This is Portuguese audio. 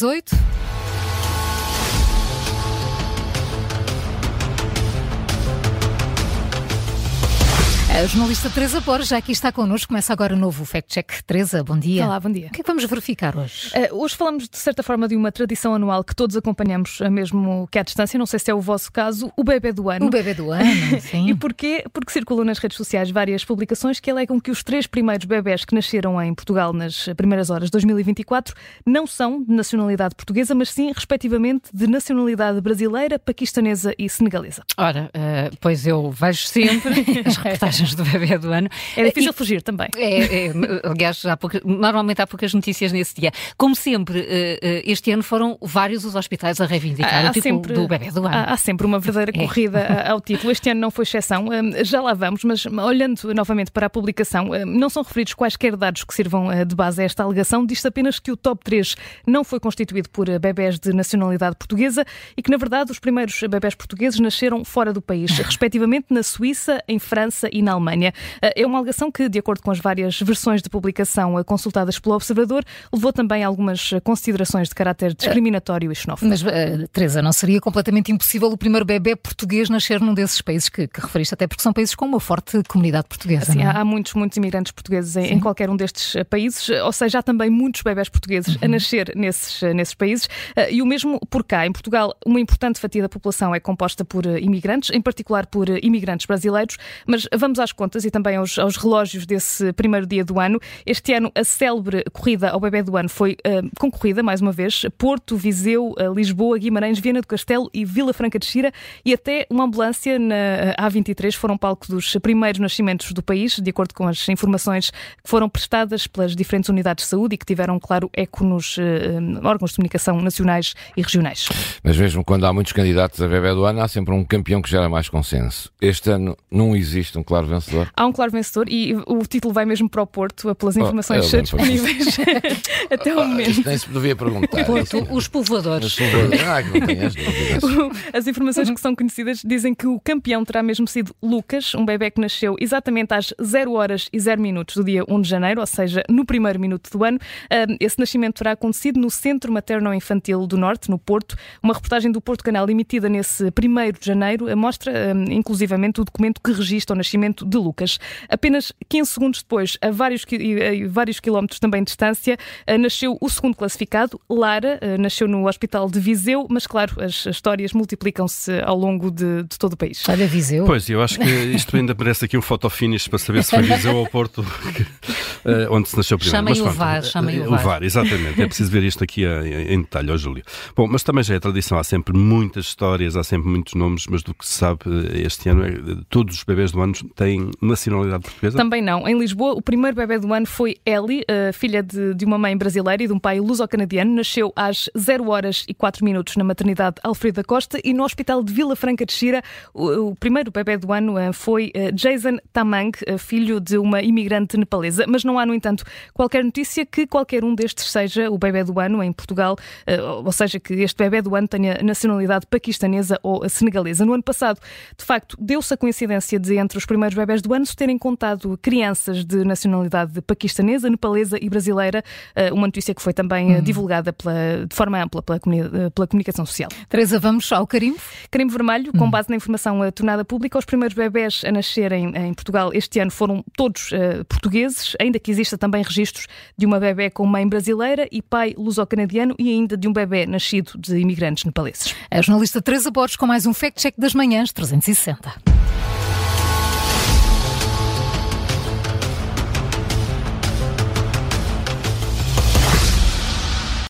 das 8. A jornalista Teresa Borges já aqui está connosco. Começa agora o novo Fact Check. Teresa, bom dia. Olá, bom dia. O que é que vamos verificar hoje? Uh, hoje falamos, de certa forma, de uma tradição anual que todos acompanhamos, eh, mesmo que à distância. Não sei se é o vosso caso, o bebê do ano. O bebê do ano, sim. e porquê? Porque circulam nas redes sociais várias publicações que alegam que os três primeiros bebés que nasceram em Portugal nas primeiras horas de 2024 não são de nacionalidade portuguesa, mas sim, respectivamente, de nacionalidade brasileira, paquistanesa e senegalesa. Ora, uh, pois eu vejo sempre as reportagens do bebê do ano. É difícil e, fugir também. É, é, aliás, há pouca, normalmente há poucas notícias nesse dia. Como sempre, eh, eh, este ano foram vários os hospitais a reivindicar há o título sempre, do bebê do ano. Há, há sempre uma verdadeira é. corrida ao título. Este ano não foi exceção. Já lá vamos, mas olhando novamente para a publicação, não são referidos quaisquer dados que sirvam de base a esta alegação. Diz-se apenas que o top 3 não foi constituído por bebés de nacionalidade portuguesa e que, na verdade, os primeiros bebés portugueses nasceram fora do país, respectivamente na Suíça, em França e na na Alemanha. Eh, é uma alegação que, de acordo com as várias versões de publicação eh, consultadas pelo Observador, levou também a algumas eh, considerações de caráter discriminatório e xenófobo. Mas, Teresa, não seria completamente impossível o primeiro bebê português nascer num desses países que, que referiste, até porque são países com uma forte comunidade portuguesa? Sim, é? há muitos, muitos imigrantes portugueses em, em, qualquer um destes países, ou seja, há também muitos bebés portugueses uhum. a nascer nesses, nesses países. E o mesmo por cá. Em Portugal, uma importante fatia da população é composta por imigrantes, em particular por imigrantes brasileiros, mas vamos às contas e também aos, aos, relógios desse primeiro dia do ano. Este ano, a célebre corrida ao bebê do ano foi uh, concorrida, mais uma vez, Porto, Viseu, uh, Lisboa, Guimarães, Viana do Castelo e Vila Franca de Xira e até uma ambulância na eh, A23 foram palco dos primeiros nascimentos do país, de acordo com as informações que foram prestadas pelas diferentes unidades de saúde e que tiveram, claro, eco nos uh, órgãos de comunicação nacionais e regionais. Mas mesmo quando há muitos candidatos a bebê do ano, há sempre um campeão que gera mais consenso. Este ano não existe um claro vencedor? Há um claro vencedor e o título vai mesmo para o Porto, pelas oh, informações oh, disponíveis até o momento. Isto nem se devia perguntar. Porto, os povoadores. Ah, As informações que são conhecidas dizem que o campeão terá mesmo sido Lucas, um bebê que nasceu exatamente às 0 horas e 0 minutos do dia 1 de janeiro, ou seja, no primeiro minuto do ano. Esse nascimento terá acontecido no Centro Materno-Infantil do Norte, no Porto. Uma reportagem do Porto Canal emitida nesse 1 de janeiro mostra, inclusivamente, o documento que registra o nascimento de Lucas. Apenas 15 segundos depois, a vários, a vários quilómetros também de distância, eh, nasceu o segundo classificado, Lara, eh, nasceu no Hospital de Viseu, mas claro, as histórias multiplicam-se ao longo de, de, todo o país. Olha, Viseu. Pois, eu acho que isto ainda merece aqui um fotofinish para saber se foi Viseu ou Porto eh, onde se nasceu primeiro. Chamem o VAR, chamem o VAR. O VAR, exatamente. É preciso ver isto aqui em detalhe, ó Júlio. Bom, mas também já é tradição, há sempre muitas histórias, há sempre muitos nomes, mas do que se sabe este ano, é, todos os bebês do ano têm nacionalidade portuguesa? Também não. Em Lisboa, o primeiro bebê do ano foi Ellie, filha de, de uma mãe brasileira e de um pai luso-canadiano. Nasceu às 0 horas e 4 minutos na maternidade Alfredo da Costa e no hospital de Vila Franca de Xira, o, o primeiro bebê do ano eh, foi eh, Jason Tamang, eh, filho de uma imigrante nepalesa. Mas não há, no entanto, qualquer notícia que qualquer um destes seja o bebê do ano em Portugal, ou seja, que este bebê do ano tenha nacionalidade paquistanesa ou senegalesa. No ano passado, de facto, deu-se a coincidência de entre os primeiros bebés do ano se terem contado crianças de nacionalidade paquistanesa, nepalesa e brasileira, eh, uma notícia que foi também hum. divulgada pela, de forma ampla pela, eh, pela comunicação social. Teresa, vamos ao carimbo? Carimbo vermelho, com hum. base na informação tornada pública, os primeiros bebés a nascerem em Portugal este ano foram todos uh, portugueses, ainda que exista também registros de uma bebê com mãe brasileira e pai luso-canadiano e ainda de um bebê nascido de imigrantes nepaleses. A jornalista Teresa Borges com mais um Fact Check das Manhãs 360.